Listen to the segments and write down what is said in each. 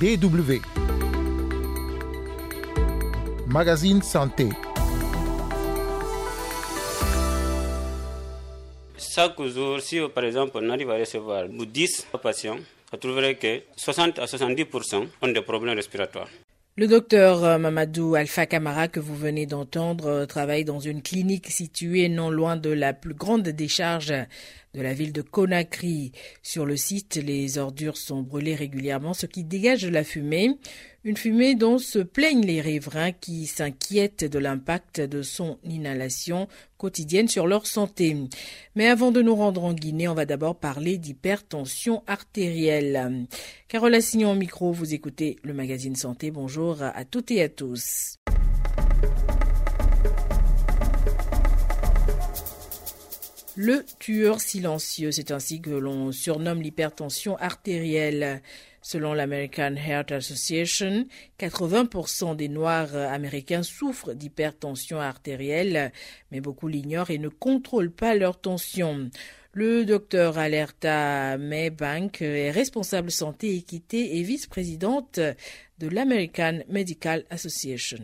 BW. Magazine Santé. Chaque jour, si par exemple on arrive à recevoir 10 patients, on trouverait que 60 à 70% ont des problèmes respiratoires. Le docteur euh, Mamadou Alpha Kamara que vous venez d'entendre euh, travaille dans une clinique située non loin de la plus grande décharge de la ville de Conakry. Sur le site, les ordures sont brûlées régulièrement, ce qui dégage de la fumée. Une fumée dont se plaignent les riverains qui s'inquiètent de l'impact de son inhalation quotidienne sur leur santé. Mais avant de nous rendre en Guinée, on va d'abord parler d'hypertension artérielle. Carole Assignon au micro, vous écoutez le magazine Santé. Bonjour à toutes et à tous. Le tueur silencieux, c'est ainsi que l'on surnomme l'hypertension artérielle. Selon l'American Heart Association, 80% des Noirs américains souffrent d'hypertension artérielle, mais beaucoup l'ignorent et ne contrôlent pas leur tension. Le docteur Alerta Maybank est responsable santé équité et vice-présidente de l'American Medical Association.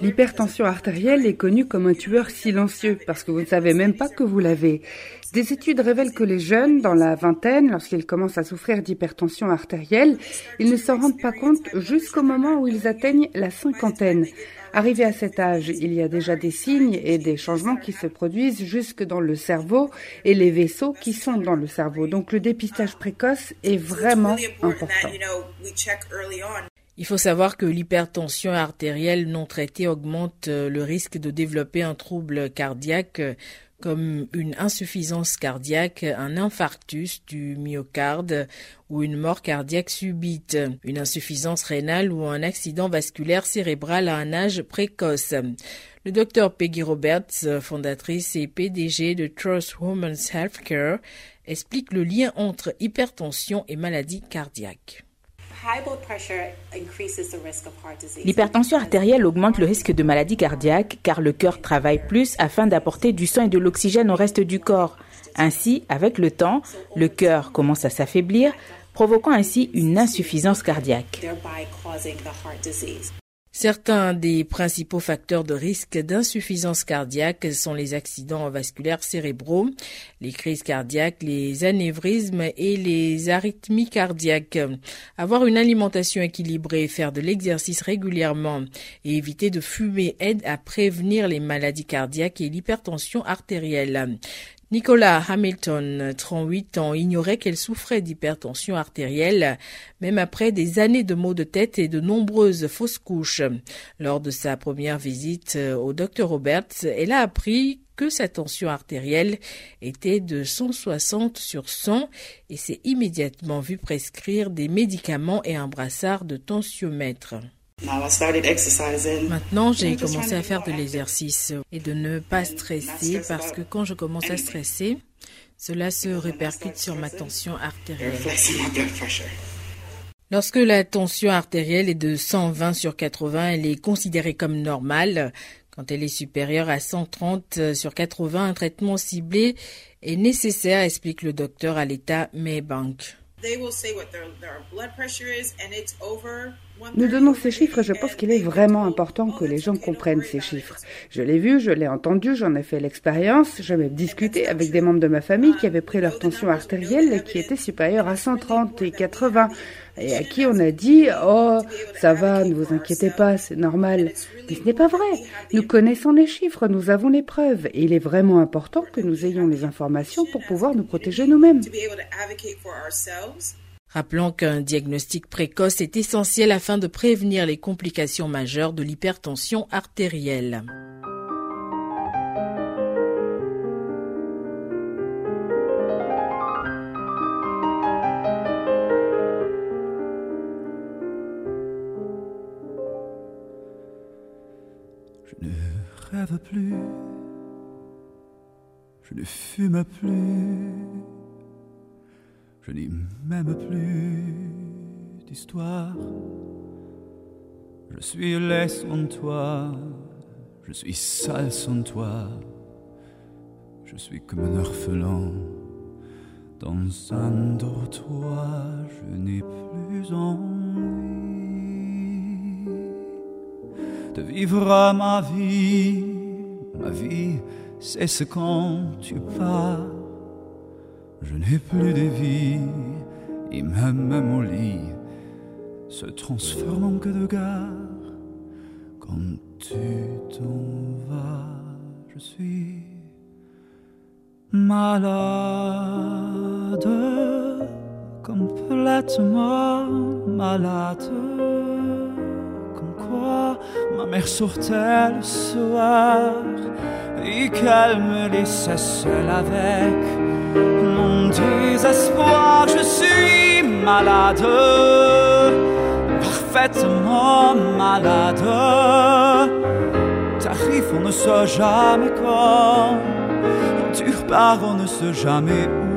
L'hypertension artérielle est connue comme un tueur silencieux parce que vous ne savez même pas que vous l'avez. Des études révèlent que les jeunes, dans la vingtaine, lorsqu'ils commencent à souffrir d'hypertension artérielle, ils ne s'en rendent pas compte jusqu'au moment où ils atteignent la cinquantaine. Arrivé à cet âge, il y a déjà des signes et des changements qui se produisent jusque dans le cerveau et les vaisseaux qui sont dans le cerveau. Donc le dépistage précoce est vraiment important. Il faut savoir que l'hypertension artérielle non traitée augmente euh, le risque de développer un trouble cardiaque euh, comme une insuffisance cardiaque, un infarctus du myocarde ou une mort cardiaque subite, une insuffisance rénale ou un accident vasculaire cérébral à un âge précoce. Le docteur Peggy Roberts, fondatrice et PDG de Trust Women's Healthcare, explique le lien entre hypertension et maladie cardiaque. L'hypertension artérielle augmente le risque de maladie cardiaque car le cœur travaille plus afin d'apporter du sang et de l'oxygène au reste du corps. Ainsi, avec le temps, le cœur commence à s'affaiblir, provoquant ainsi une insuffisance cardiaque. Certains des principaux facteurs de risque d'insuffisance cardiaque sont les accidents vasculaires cérébraux, les crises cardiaques, les anévrismes et les arythmies cardiaques. Avoir une alimentation équilibrée, faire de l'exercice régulièrement et éviter de fumer aide à prévenir les maladies cardiaques et l'hypertension artérielle. Nicolas Hamilton, 38 ans, ignorait qu'elle souffrait d'hypertension artérielle, même après des années de maux de tête et de nombreuses fausses couches. Lors de sa première visite au Dr Roberts, elle a appris que sa tension artérielle était de 160 sur 100 et s'est immédiatement vu prescrire des médicaments et un brassard de tensiomètre. Maintenant, j'ai commencé à faire de l'exercice et de ne pas stresser parce que quand je commence à stresser, cela se répercute sur ma tension artérielle. Lorsque la tension artérielle est de 120 sur 80, elle est considérée comme normale. Quand elle est supérieure à 130 sur 80, un traitement ciblé est nécessaire, explique le docteur à l'état Maybank. Nous donnons ces chiffres et je pense qu'il est vraiment important que les gens comprennent ces chiffres. Je l'ai vu, je l'ai entendu, j'en ai fait l'expérience, j'ai même discuté avec des membres de ma famille qui avaient pris leur tension artérielle et qui était supérieure à 130 et 80 et à qui on a dit Oh, ça va, ne vous inquiétez pas, c'est normal. Mais ce n'est pas vrai. Nous connaissons les chiffres, nous avons les preuves et il est vraiment important que nous ayons les informations pour pouvoir nous protéger nous-mêmes. Rappelons qu'un diagnostic précoce est essentiel afin de prévenir les complications majeures de l'hypertension artérielle. Je ne rêve plus, je ne fume plus je n'ai même plus d'histoire. Je suis laid sans toi, je suis sale sans toi. Je suis comme un orphelin Dans un dortoir, je n'ai plus envie de vivre ma vie. Ma vie, c'est ce quand tu pars. Je n'ai plus de vie, et même mon lit se transforme en queue de gare. Quand tu t'en vas, je suis malade, complètement malade. Comme quoi ma mère sortait le soir et qu'elle me laissait seule avec mon désespoir. Je suis malade, parfaitement malade. T'arrives, on ne sait jamais quand. Tu repars, on ne sait jamais où.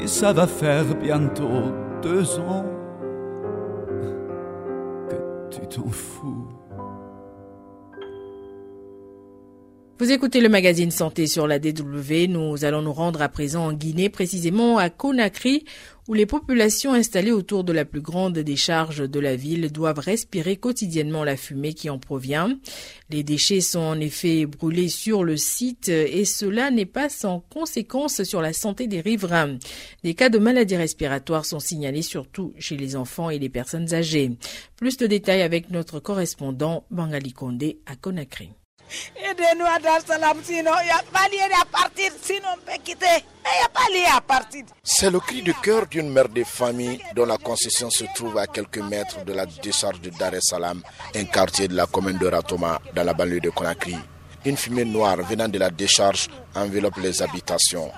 Et ça va faire bientôt deux ans Vous écoutez le magazine Santé sur la DW. Nous allons nous rendre à présent en Guinée, précisément à Conakry, où les populations installées autour de la plus grande décharge de la ville doivent respirer quotidiennement la fumée qui en provient. Les déchets sont en effet brûlés sur le site et cela n'est pas sans conséquence sur la santé des riverains. Des cas de maladies respiratoires sont signalés surtout chez les enfants et les personnes âgées. Plus de détails avec notre correspondant Bangali Kondé à Conakry. Aidez-nous à Dar Salam, sinon il n'y a pas lieu à partir, sinon on peut quitter. Il n'y a pas lieu à partir. C'est le cri de cœur d'une mère de famille dont la concession se trouve à quelques mètres de la décharge de Dar es Salaam, un quartier de la commune de Ratoma, dans la banlieue de Conakry. Une fumée noire venant de la décharge enveloppe les habitations.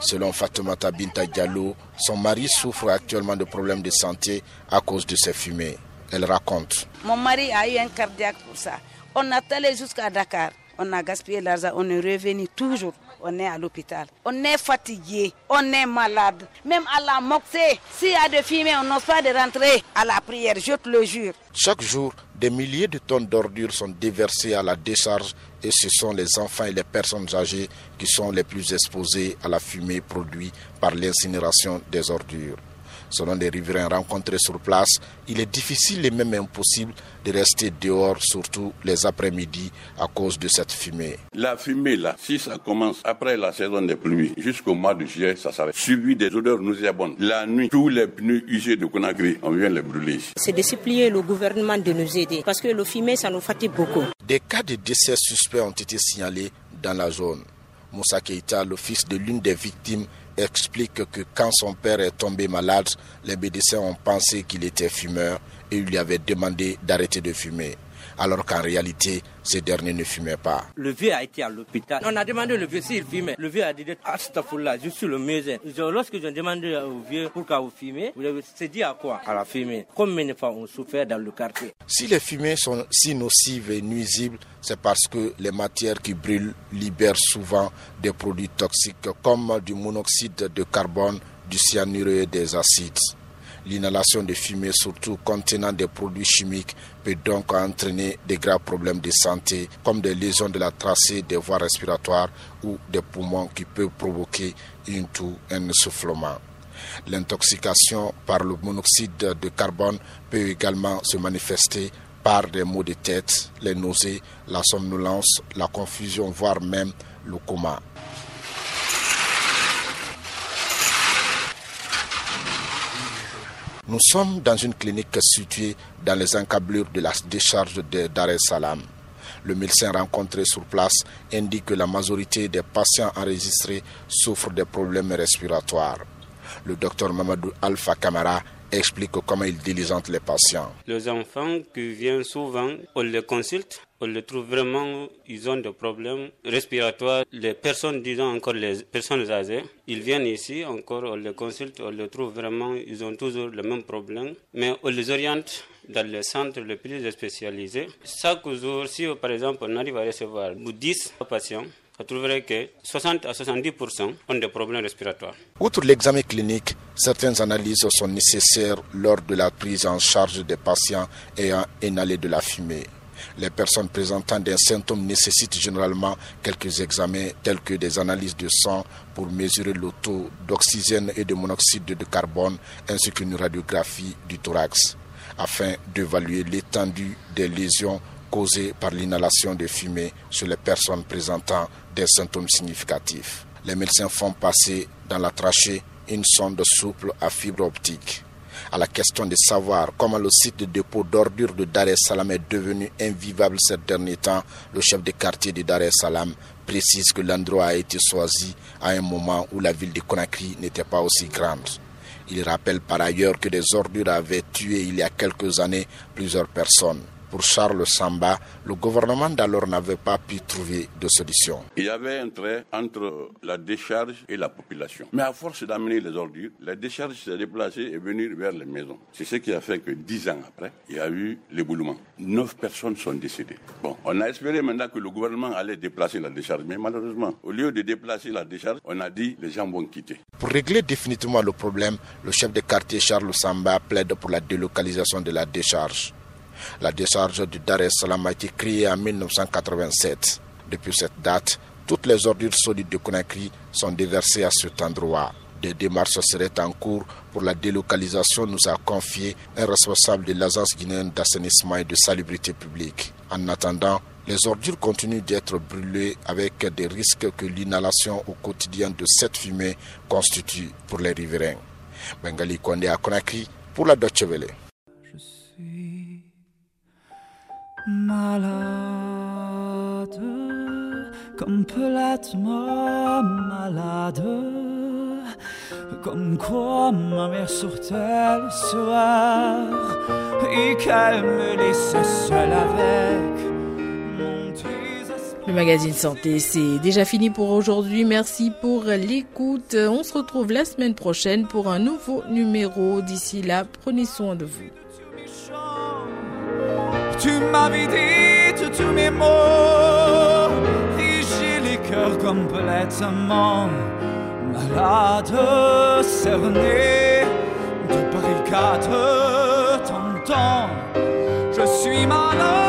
Selon Fatoumata Binta Diallo, son mari souffre actuellement de problèmes de santé à cause de ces fumées. Elle raconte. Mon mari a eu un cardiaque pour ça. On a allé jusqu'à Dakar. On a gaspillé l'argent. On est revenu toujours. On est à l'hôpital. On est fatigué. On est malade. Même à la moxée, s'il y a de fumée, on n'ose pas de rentrer à la prière. Je te le jure. Chaque jour, des milliers de tonnes d'ordures sont déversées à la décharge et ce sont les enfants et les personnes âgées qui sont les plus exposés à la fumée produite par l'incinération des ordures. Selon les riverains rencontrés sur place, il est difficile et même impossible de rester dehors, surtout les après-midi, à cause de cette fumée. La fumée, là, si ça commence après la saison des pluies, jusqu'au mois de juillet, ça s'arrête. Suivi des odeurs nauséabondes. La nuit, tous les pneus usés de Conakry, on vient les brûler. C'est de supplier le gouvernement de nous aider, parce que le fumée, ça nous fatigue beaucoup. Des cas de décès suspects ont été signalés dans la zone. Moussa Keita, le fils de l'une des victimes, explique que quand son père est tombé malade, les médecins ont pensé qu'il était fumeur et lui avaient demandé d'arrêter de fumer. Alors qu'en réalité, ce dernier ne fumait pas. Le vieux a été à l'hôpital. On a demandé au vieux s'il fumait. Le vieux a dit Astafoullah, je suis le médecin. Lorsque j'ai demandé au vieux pourquoi vous fumez, vous avez dit à quoi? À la fumée. Combien de fois on souffert dans le quartier? Si les fumées sont si nocives et nuisibles, c'est parce que les matières qui brûlent libèrent souvent des produits toxiques comme du monoxyde de carbone, du cyanure et des acides. L'inhalation de fumée, surtout contenant des produits chimiques, peut donc entraîner des graves problèmes de santé, comme des lésions de la tracée des voies respiratoires ou des poumons qui peuvent provoquer une toux, un essoufflement. L'intoxication par le monoxyde de carbone peut également se manifester par des maux de tête, les nausées, la somnolence, la confusion, voire même le coma. Nous sommes dans une clinique située dans les encablures de la décharge de Dar es Salaam. Le médecin rencontré sur place indique que la majorité des patients enregistrés souffrent des problèmes respiratoires. Le docteur Mamadou Alpha Kamara explique comment il diligente les patients. Les enfants qui viennent souvent, on les consulte, on les trouve vraiment, ils ont des problèmes respiratoires. Les personnes, disons encore les personnes âgées, ils viennent ici, encore on les consulte, on les trouve vraiment, ils ont toujours le même problème, mais on les oriente dans les centres les plus spécialisés. Chaque jour, si par exemple on arrive à recevoir 10 patients, vous trouverez que 60 à 70% ont des problèmes respiratoires. Outre l'examen clinique, certaines analyses sont nécessaires lors de la prise en charge des patients ayant inhalé de la fumée. Les personnes présentant des symptômes nécessitent généralement quelques examens tels que des analyses de sang pour mesurer le taux d'oxygène et de monoxyde de carbone ainsi qu'une radiographie du thorax afin d'évaluer l'étendue des lésions causées par l'inhalation de fumée sur les personnes présentant des symptômes significatifs. Les médecins font passer dans la trachée une sonde souple à fibre optique à la question de savoir comment le site de dépôt d'ordures de Dar es Salaam est devenu invivable ces derniers temps, le chef de quartier de Dar es Salaam précise que l'endroit a été choisi à un moment où la ville de Conakry n'était pas aussi grande. Il rappelle par ailleurs que des ordures avaient tué il y a quelques années plusieurs personnes pour Charles Samba, le gouvernement d'alors n'avait pas pu trouver de solution. Il y avait un trait entre la décharge et la population. Mais à force d'amener les ordures, la décharge s'est déplacée et venue vers les maisons. C'est ce qui a fait que dix ans après, il y a eu l'éboulement. Neuf personnes sont décédées. Bon, on a espéré maintenant que le gouvernement allait déplacer la décharge, mais malheureusement, au lieu de déplacer la décharge, on a dit les gens vont quitter. Pour régler définitivement le problème, le chef de quartier Charles Samba plaide pour la délocalisation de la décharge. La décharge du Dar es Salaam a été créée en 1987. Depuis cette date, toutes les ordures solides de Conakry sont déversées à cet endroit. Des démarches seraient en cours pour la délocalisation, nous a confié un responsable de l'Agence guinéenne d'assainissement et de salubrité publique. En attendant, les ordures continuent d'être brûlées avec des risques que l'inhalation au quotidien de cette fumée constitue pour les riverains. Bengali Kondé à Conakry pour la Deutsche Welle. Malade, complètement malade. Comme quoi ma mère sortait le soir et qu'elle me laissait seule avec le magazine Santé, c'est déjà fini pour aujourd'hui. Merci pour l'écoute. On se retrouve la semaine prochaine pour un nouveau numéro. D'ici là, prenez soin de vous tu m'avais dit tous mes mots, et les cœurs complètement malades, cernés de barricades. Tant, je suis malade.